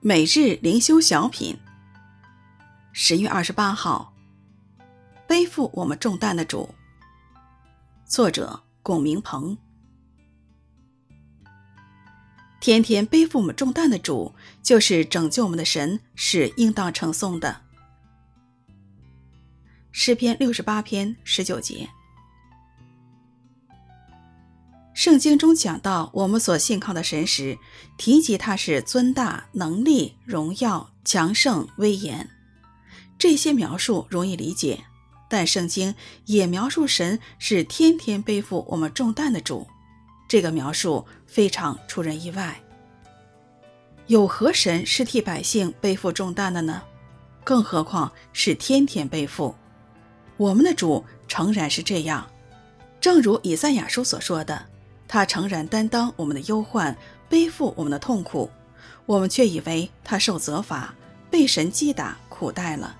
每日灵修小品，十月二十八号，背负我们重担的主。作者：龚明鹏。天天背负我们重担的主，就是拯救我们的神，是应当称颂的。诗篇六十八篇十九节。圣经中讲到我们所信靠的神时，提及他是尊大、能力、荣耀、强盛、威严。这些描述容易理解，但圣经也描述神是天天背负我们重担的主。这个描述非常出人意外。有何神是替百姓背负重担的呢？更何况是天天背负。我们的主诚然是这样，正如以赛亚书所说的。他诚然担当我们的忧患，背负我们的痛苦，我们却以为他受责罚，被神击打，苦待了。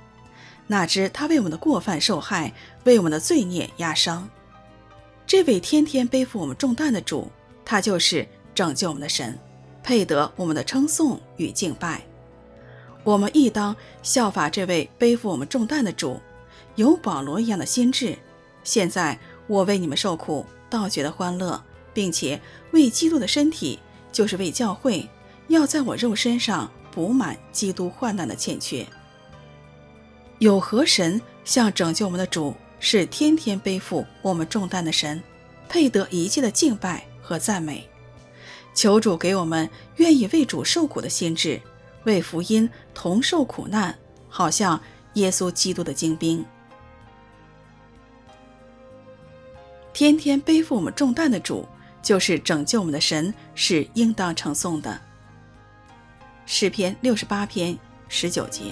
哪知他为我们的过犯受害，为我们的罪孽压伤。这位天天背负我们重担的主，他就是拯救我们的神，配得我们的称颂与敬拜。我们亦当效法这位背负我们重担的主，有保罗一样的心智。现在我为你们受苦，倒觉得欢乐。并且为基督的身体，就是为教会，要在我肉身上补满基督患难的欠缺。有何神像拯救我们的主，是天天背负我们重担的神，配得一切的敬拜和赞美。求主给我们愿意为主受苦的心志，为福音同受苦难，好像耶稣基督的精兵。天天背负我们重担的主。就是拯救我们的神，是应当称颂的。诗篇六十八篇十九节。